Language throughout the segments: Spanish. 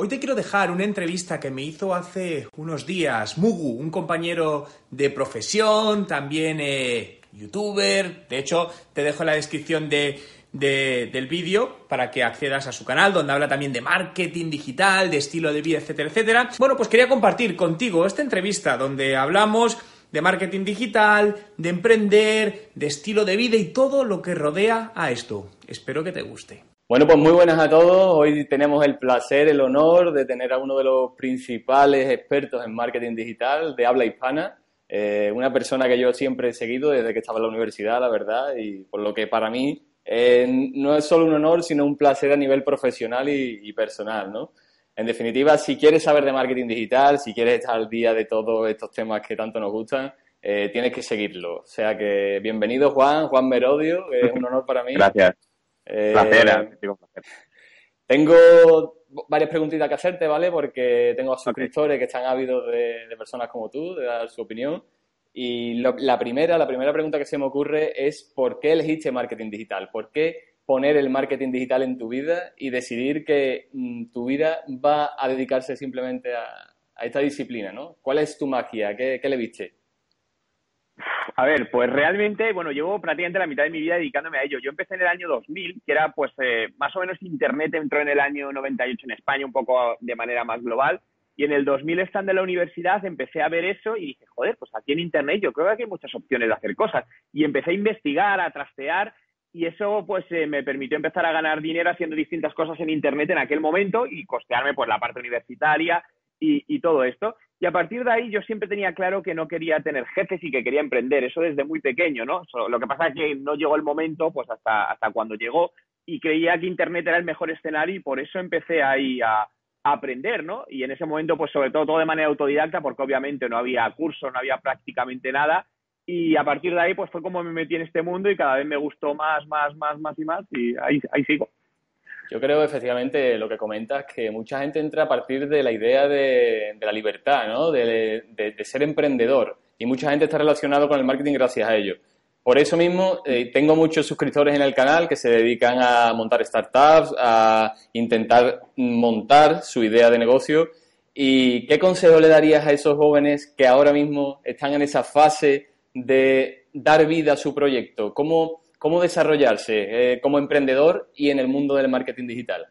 Hoy te quiero dejar una entrevista que me hizo hace unos días Mugu, un compañero de profesión, también eh, youtuber. De hecho, te dejo en la descripción de, del vídeo para que accedas a su canal, donde habla también de marketing digital, de estilo de vida, etcétera, etcétera. Bueno, pues quería compartir contigo esta entrevista donde hablamos de marketing digital, de emprender, de estilo de vida y todo lo que rodea a esto. Espero que te guste. Bueno, pues muy buenas a todos. Hoy tenemos el placer, el honor de tener a uno de los principales expertos en marketing digital de habla hispana. Eh, una persona que yo siempre he seguido desde que estaba en la universidad, la verdad, y por lo que para mí eh, no es solo un honor, sino un placer a nivel profesional y, personal, ¿no? En definitiva, si quieres saber de marketing digital, si quieres estar al día de todos estos temas que tanto nos gustan, eh, tienes que seguirlo. O sea que bienvenido Juan, Juan Merodio, es un honor para mí. Gracias. Eh, placer, Tengo varias preguntitas que hacerte, ¿vale? Porque tengo suscriptores que están ávidos de, personas como tú, de dar su opinión. Y la primera, la primera pregunta que se me ocurre es ¿por qué elegiste marketing digital? ¿Por qué poner el marketing digital en tu vida y decidir que mm, tu vida va a dedicarse simplemente a, esta disciplina, ¿no? ¿Cuál es tu magia? ¿Qué, qué le viste? A ver, pues realmente, bueno, llevo prácticamente la mitad de mi vida dedicándome a ello. Yo empecé en el año 2000, que era pues eh, más o menos Internet entró en el año 98 en España, un poco de manera más global. Y en el 2000, estando en la universidad, empecé a ver eso y dije, joder, pues aquí en Internet yo creo que hay muchas opciones de hacer cosas. Y empecé a investigar, a trastear y eso pues eh, me permitió empezar a ganar dinero haciendo distintas cosas en Internet en aquel momento y costearme pues la parte universitaria y todo esto. Y a partir de ahí yo siempre tenía claro que no quería tener jefes y que quería emprender, eso desde muy pequeño, ¿no? Lo que pasa es que no llegó el momento, pues hasta, hasta cuando llegó, y creía que Internet era el mejor escenario y por eso empecé ahí a, aprender, ¿no? Y en ese momento, pues sobre todo todo de manera autodidacta, porque obviamente no había curso, no había prácticamente nada, y a partir de ahí, pues fue como me metí en este mundo y cada vez me gustó más, más, más, más y más, y ahí, ahí sigo. Yo creo efectivamente lo que comentas, que mucha gente entra a partir de la idea de, la libertad, ¿no? De, ser emprendedor. Y mucha gente está relacionado con el marketing gracias a ello. Por eso mismo eh, tengo muchos suscriptores en el canal que se dedican a montar startups, a intentar montar su idea de negocio. ¿Y qué consejo le darías a esos jóvenes que ahora mismo están en esa fase de dar vida a su proyecto? ¿Cómo, cómo desarrollarse eh, como emprendedor y en el mundo del marketing digital?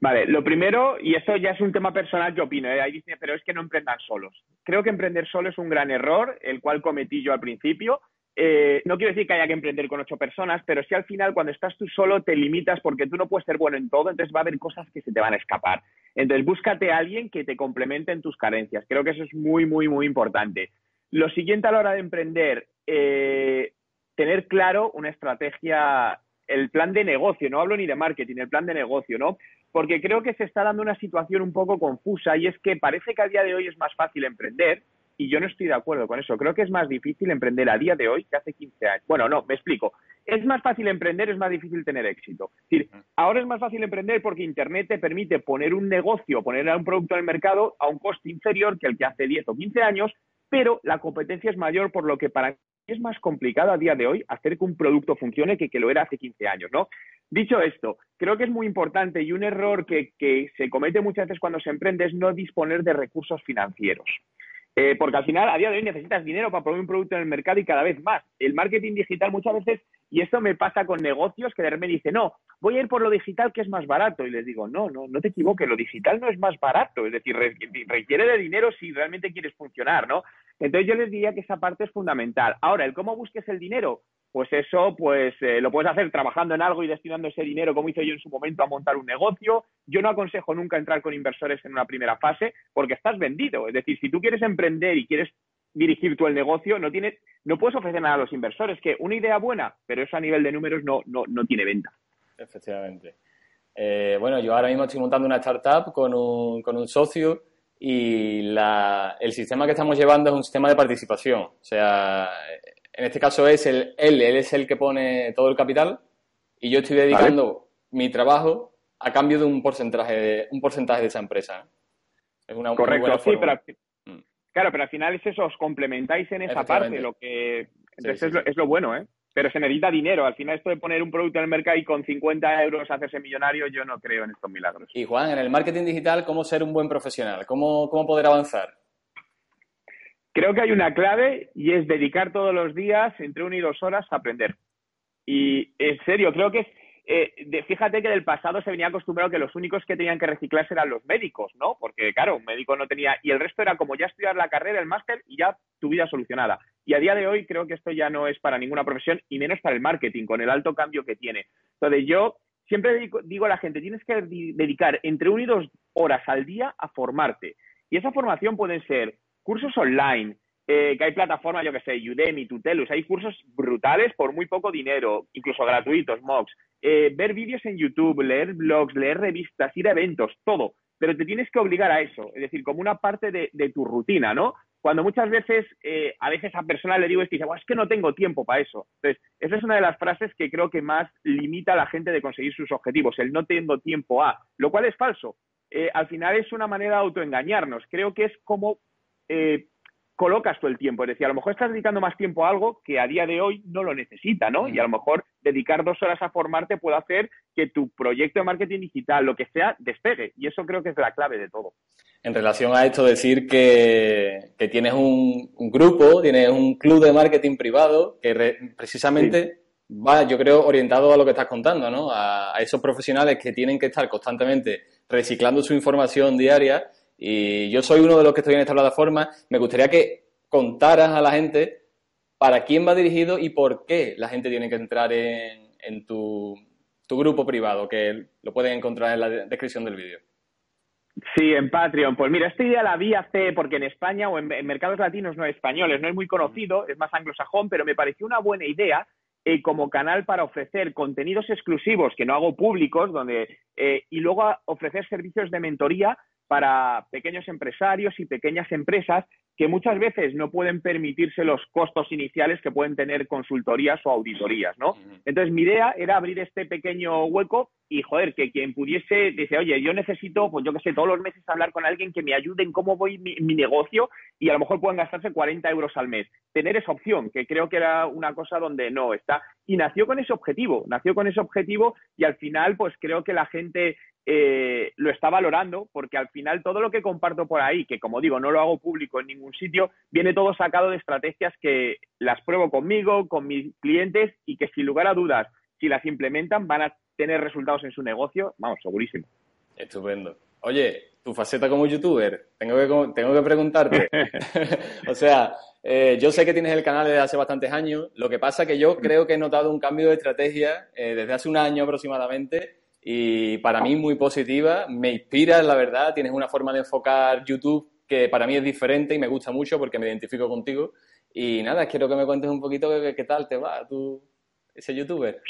Vale, lo primero, y esto ya es un tema personal que opino, ¿eh? pero es que no emprendan solos. Creo que emprender solo es un gran error, el cual cometí yo al principio. Eh, no quiero decir que haya que emprender con ocho personas, pero sí al final cuando estás tú solo te limitas porque tú no puedes ser bueno en todo, entonces va a haber cosas que se te van a escapar. Entonces búscate a alguien que te complemente en tus carencias. Creo que eso es muy, muy, muy importante. Lo siguiente a la hora de emprender, eh, tener claro una estrategia, el plan de negocio, no hablo ni de marketing, el plan de negocio, ¿no? Porque creo que se está dando una situación un poco confusa y es que parece que a día de hoy es más fácil emprender y yo no estoy de acuerdo con eso. Creo que es más difícil emprender a día de hoy que hace 15 años. Bueno, no, me explico. Es más fácil emprender, es más difícil tener éxito. Es decir, ahora es más fácil emprender porque Internet te permite poner un negocio, poner un producto en el mercado a un coste inferior que el que hace 10 o 15 años, pero la competencia es mayor, por lo que para es más complicado a día de hoy hacer que un producto funcione que que lo era hace 15 años, ¿no? Dicho esto, creo que es muy importante y un error que, se comete muchas veces cuando se emprende es no disponer de recursos financieros. Eh, porque al final, a día de hoy, necesitas dinero para poner un producto en el mercado y cada vez más. El marketing digital muchas veces, y esto me pasa con negocios que de repente dicen, no, voy a ir por lo digital que es más barato. Y les digo, no, no, no te equivoques, lo digital no es más barato. Es decir, requiere de dinero si realmente quieres funcionar, ¿no? Entonces yo les diría que esa parte es fundamental. Ahora, el cómo busques el dinero, pues eso pues eh, lo puedes hacer trabajando en algo y destinando ese dinero, como hice yo en su momento, a montar un negocio. Yo no aconsejo nunca entrar con inversores en una primera fase porque estás vendido. Es decir, si tú quieres emprender y quieres dirigir tú el negocio, no tienes, no puedes ofrecer nada a los inversores, que una idea buena, pero eso a nivel de números no, no, no tiene venta. Efectivamente. Eh, bueno, yo ahora mismo estoy montando una startup con un, con un socio y el sistema que estamos llevando es un sistema de participación. O sea, en este caso es el, él, él es el que pone todo el capital y yo estoy dedicando mi trabajo a cambio de un porcentaje de, un porcentaje de esa empresa. Es una, Correcto, sí, pero, mm. claro, pero al final es eso, os complementáis en esa parte, lo que es lo, es lo bueno, ¿eh? Pero se necesita dinero. Al final esto de poner un producto en el mercado y con 50 euros hacerse millonario, yo no creo en estos milagros. Y Juan, en el marketing digital, ¿cómo ser un buen profesional? ¿Cómo, cómo poder avanzar? Creo que hay una clave y es dedicar todos los días entre una y dos horas a aprender. Y en serio, creo que es eh, fíjate que del pasado se venía acostumbrado que los únicos que tenían que reciclarse eran los médicos, ¿no? Porque, claro, un médico no tenía. Y el resto era como ya estudiar la carrera, el máster y ya tu vida solucionada. Y a día de hoy creo que esto ya no es para ninguna profesión y menos para el marketing, con el alto cambio que tiene. Entonces, yo siempre digo, a la gente: tienes que dedicar entre una y dos horas al día a formarte. Y esa formación pueden ser cursos online, eh, que hay plataformas, yo que sé, Udemy, Tutelus, hay cursos brutales por muy poco dinero, incluso gratuitos, MOOCs. Eh, ver vídeos en YouTube, leer blogs, leer revistas, ir a eventos, todo. Pero te tienes que obligar a eso, es decir, como una parte de, tu rutina, ¿no? Cuando muchas veces, eh, a veces a persona le digo esto y dice, es que no tengo tiempo para eso. Entonces, esa es una de las frases que creo que más limita a la gente de conseguir sus objetivos, el no tengo tiempo a, lo cual es falso. al final es una manera de autoengañarnos. Creo que es como colocas todo el tiempo. Es decir, a lo mejor estás dedicando más tiempo a algo que a día de hoy no lo necesita, ¿no? Y a lo mejor dedicar dos horas a formarte puede hacer que tu proyecto de marketing digital, lo que sea, despegue. Y eso creo que es la clave de todo. En relación a esto, decir que, tienes un, grupo, tienes un club de marketing privado que precisamente va, yo creo, orientado a lo que estás contando, ¿no? A, a esos profesionales que tienen que estar constantemente reciclando su información diaria y yo soy uno de los que estoy en esta plataforma. Me gustaría que contaras a la gente para quién va dirigido y por qué la gente tiene que entrar en, tu, grupo privado, que lo pueden encontrar en la descripción del vídeo. Sí, en Patreon. Pues mira, esta idea la vi hace, porque en España o en, mercados latinos no españoles, no es muy conocido, es más anglosajón, pero me pareció una buena idea eh, como canal para ofrecer contenidos exclusivos que no hago públicos, donde eh, y luego ofrecer servicios de mentoría para pequeños empresarios y pequeñas empresas que muchas veces no pueden permitirse los costos iniciales que pueden tener consultorías o auditorías, ¿no? Entonces, mi idea era abrir este pequeño hueco y, joder, que quien pudiese, dice, oye, yo necesito, pues yo qué sé, todos los meses hablar con alguien que me ayude en cómo voy mi, mi negocio y a lo mejor pueden gastarse 40 euros al mes. Tener esa opción, que creo que era una cosa donde no está. Y nació con ese objetivo, nació con ese objetivo y al final, pues creo que la gente eh, lo está valorando porque al final todo lo que comparto por ahí, que como digo, no lo hago público en ningún sitio, viene todo sacado de estrategias que las pruebo conmigo, con mis clientes y que sin lugar a dudas, si las implementan, van a tener resultados en su negocio, vamos, segurísimo. Estupendo. Oye, tu faceta como youtuber, tengo que, tengo que preguntarte. o sea, eh, yo sé que tienes el canal desde hace bastantes años, lo que pasa que yo creo que he notado un cambio de estrategia eh, desde hace un año aproximadamente y para mí muy positiva, me inspira, la verdad, tienes una forma de enfocar YouTube que para mí es diferente y me gusta mucho porque me identifico contigo. Y nada, quiero que me cuentes un poquito qué, tal te va tú, ese youtuber.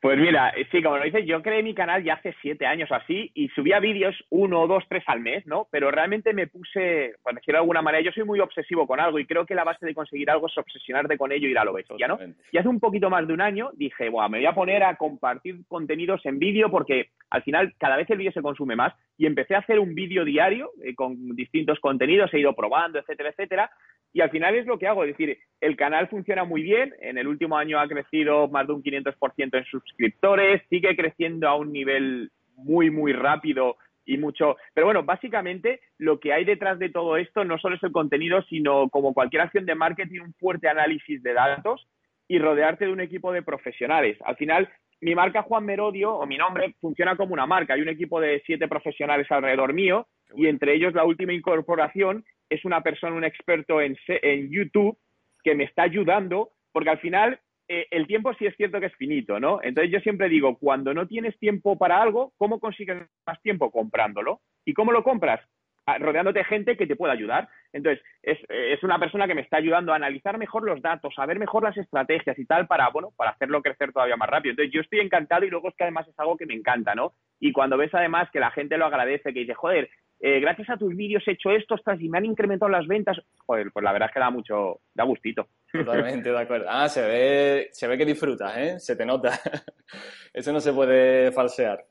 Pues mira, sí, como lo dices, yo creé mi canal ya hace siete años o así y subía vídeos uno, dos, tres al mes, ¿no? Pero realmente me puse, por decirlo de alguna manera, yo soy muy obsesivo con algo y creo que la base de conseguir algo es obsesionarte con ello y ir a lo bestia, ¿no? Y hace un poquito más de un año dije, bueno, me voy a poner a compartir contenidos en vídeo porque al final cada vez el vídeo se consume más y empecé a hacer un vídeo diario eh, con distintos contenidos, he ido probando, etcétera, etcétera. Y al final es lo que hago, es decir, el canal funciona muy bien, en el último año ha crecido más de un 500% en suscriptores, sigue creciendo a un nivel muy, muy rápido y mucho. Pero bueno, básicamente lo que hay detrás de todo esto no solo es el contenido, sino como cualquier acción de marketing, un fuerte análisis de datos y rodearte de un equipo de profesionales. Al final, mi marca Juan Merodio, o mi nombre, funciona como una marca. Hay un equipo de siete profesionales alrededor mío y entre ellos la última incorporación es una persona, un experto en, en YouTube que me está ayudando, porque al final eh, el tiempo sí es cierto que es finito, ¿no? Entonces yo siempre digo, cuando no tienes tiempo para algo, ¿cómo consigues más tiempo? Comprándolo. ¿Y cómo lo compras? Rodeándote de gente que te pueda ayudar. Entonces, es, es, una persona que me está ayudando a analizar mejor los datos, a ver mejor las estrategias y tal para, bueno, para hacerlo crecer todavía más rápido. Entonces, yo estoy encantado y luego es que además es algo que me encanta, ¿no? Y cuando ves además que la gente lo agradece, que dice, joder, eh, gracias a tus vídeos he hecho esto, estás y me han incrementado las ventas, joder, pues la verdad es que da mucho, da gustito. Totalmente de acuerdo. Ah, se ve, se ve que disfrutas, ¿eh? Se te nota. Eso no se puede falsear.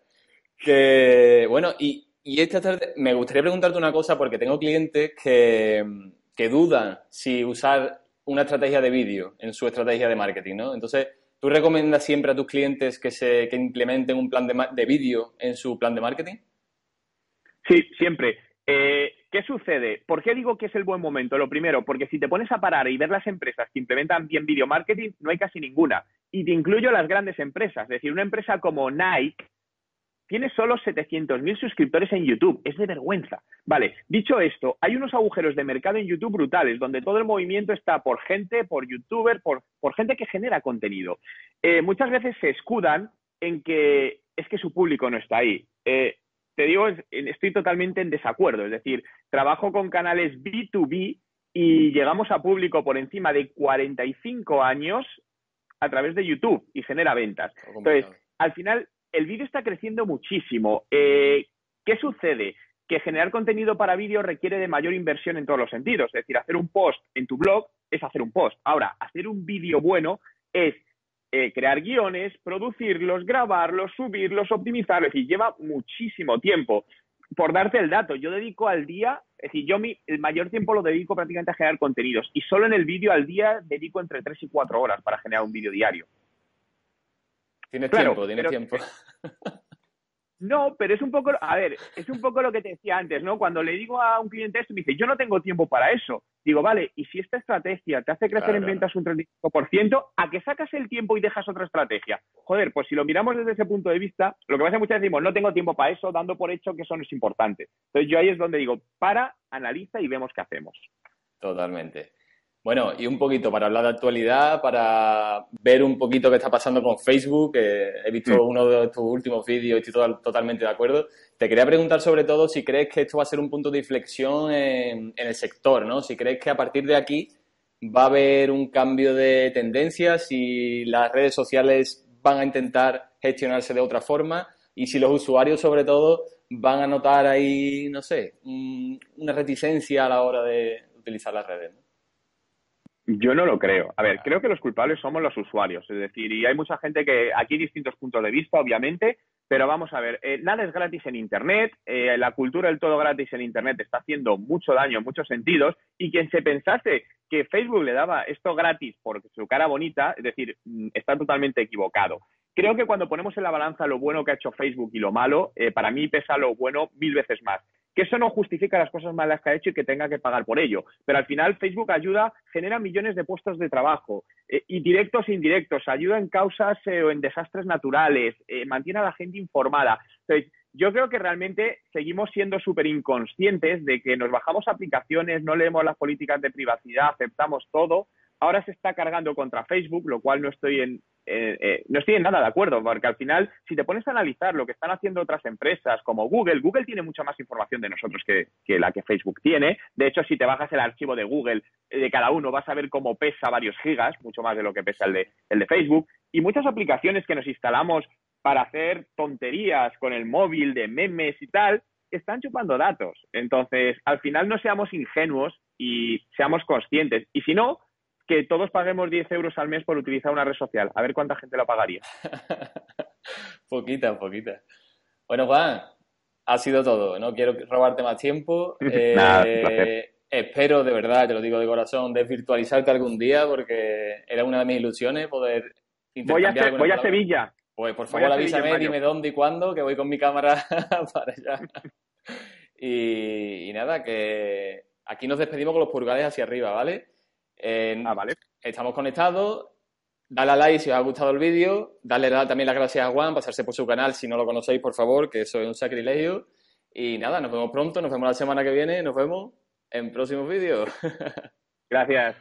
Que, bueno, y, y esta tarde me gustaría preguntarte una cosa porque tengo clientes que, que dudan si usar una estrategia de vídeo en su estrategia de marketing, ¿no? Entonces, ¿tú recomiendas siempre a tus clientes que, se, que implementen un plan de, de vídeo en su plan de marketing? Sí, siempre. Eh, ¿Qué sucede? ¿Por qué digo que es el buen momento? Lo primero, porque si te pones a parar y ver las empresas que implementan bien video marketing, no hay casi ninguna. Y te incluyo las grandes empresas. Es decir, una empresa como Nike tiene solo 700.000 suscriptores en YouTube. Es de vergüenza. Vale, dicho esto, hay unos agujeros de mercado en YouTube brutales, donde todo el movimiento está por gente, por youtuber, por, por gente que genera contenido. Eh, muchas veces se escudan en que es que su público no está ahí. Eh, te digo, estoy totalmente en desacuerdo. Es decir, trabajo con canales B2B y llegamos a público por encima de 45 años a través de YouTube y genera ventas. Entonces, al final, el vídeo está creciendo muchísimo. Eh, ¿Qué sucede? Que generar contenido para vídeo requiere de mayor inversión en todos los sentidos. Es decir, hacer un post en tu blog es hacer un post. Ahora, hacer un vídeo bueno es eh, crear guiones, producirlos, grabarlos, subirlos, optimizarlos, y lleva muchísimo tiempo. Por darte el dato, yo dedico al día, es decir, yo mi, el mayor tiempo lo dedico prácticamente a generar contenidos y solo en el vídeo al día dedico entre 3 y 4 horas para generar un vídeo diario. Tienes tiempo, tienes tiempo. No, pero es un poco, a ver, es un poco lo que te decía antes, ¿no? Cuando le digo a un cliente esto, me dice, yo no tengo tiempo para eso. Digo, vale, y si esta estrategia te hace crecer en ventas un 35%, ¿a qué sacas el tiempo y dejas otra estrategia? Joder, pues si lo miramos desde ese punto de vista, lo que pasa muchas veces decimos, no tengo tiempo para eso, dando por hecho que eso no es importante. Entonces yo ahí es donde digo, para, analiza y vemos qué hacemos. Totalmente. Bueno, y un poquito para hablar de actualidad, para ver un poquito qué está pasando con Facebook. he visto mm. uno de tus últimos vídeos y estoy totalmente de acuerdo. Te quería preguntar sobre todo si crees que esto va a ser un punto de inflexión en, el sector, ¿no? Si crees que a partir de aquí va a haber un cambio de tendencia, si las redes sociales van a intentar gestionarse de otra forma y si los usuarios sobre todo van a notar ahí, no sé, una reticencia a la hora de utilizar las redes. Yo no lo creo. A ver, creo que los culpables somos los usuarios. Es decir, y hay mucha gente que aquí hay distintos puntos de vista, obviamente, pero vamos a ver, eh, nada es gratis en Internet, eh, la cultura del todo gratis en Internet está haciendo mucho daño en muchos sentidos, y quien se pensase que Facebook le daba esto gratis por su cara bonita, es decir, mm, está totalmente equivocado. Creo que cuando ponemos en la balanza lo bueno que ha hecho Facebook y lo malo, eh, para mí pesa lo bueno mil veces más que eso no justifica las cosas malas que ha hecho y que tenga que pagar por ello. Pero al final Facebook ayuda, genera millones de puestos de trabajo, eh, y directos e indirectos, ayuda en causas eh, o en desastres naturales, eh, mantiene a la gente informada. Entonces, yo creo que realmente seguimos siendo súper inconscientes de que nos bajamos aplicaciones, no leemos las políticas de privacidad, aceptamos todo. Ahora se está cargando contra Facebook, lo cual no estoy en, eh, eh, no estoy en nada de acuerdo, porque al final, si te pones a analizar lo que están haciendo otras empresas como Google, Google tiene mucha más información de nosotros que, la que Facebook tiene. De hecho, si te bajas el archivo de Google eh, de cada uno, vas a ver cómo pesa varios gigas, mucho más de lo que pesa el de, el de Facebook. Y muchas aplicaciones que nos instalamos para hacer tonterías con el móvil, de memes y tal, están chupando datos. Entonces, al final no seamos ingenuos y seamos conscientes. Y si no, que todos paguemos 10 euros al mes por utilizar una red social. A ver cuánta gente lo pagaría. poquita, poquita. Bueno, Juan, ha sido todo. No quiero robarte más tiempo. Eh, espero, de verdad, te lo digo de corazón, desvirtualizarte algún día porque era una de mis ilusiones poder Voy a, voy a Sevilla. Pues por favor avísame, dime dónde y cuándo, que voy con mi cámara para allá. y, y nada, que aquí nos despedimos con los pulgares hacia arriba, ¿vale? Ah, vale. Estamos conectados. Dale a like si os ha gustado el vídeo. Dale también las gracias a Juan, pasarse por su canal si no lo conocéis, por favor, que eso es un sacrilegio. Y nada, nos vemos pronto, nos vemos la semana que viene, nos vemos en próximos vídeos. Gracias.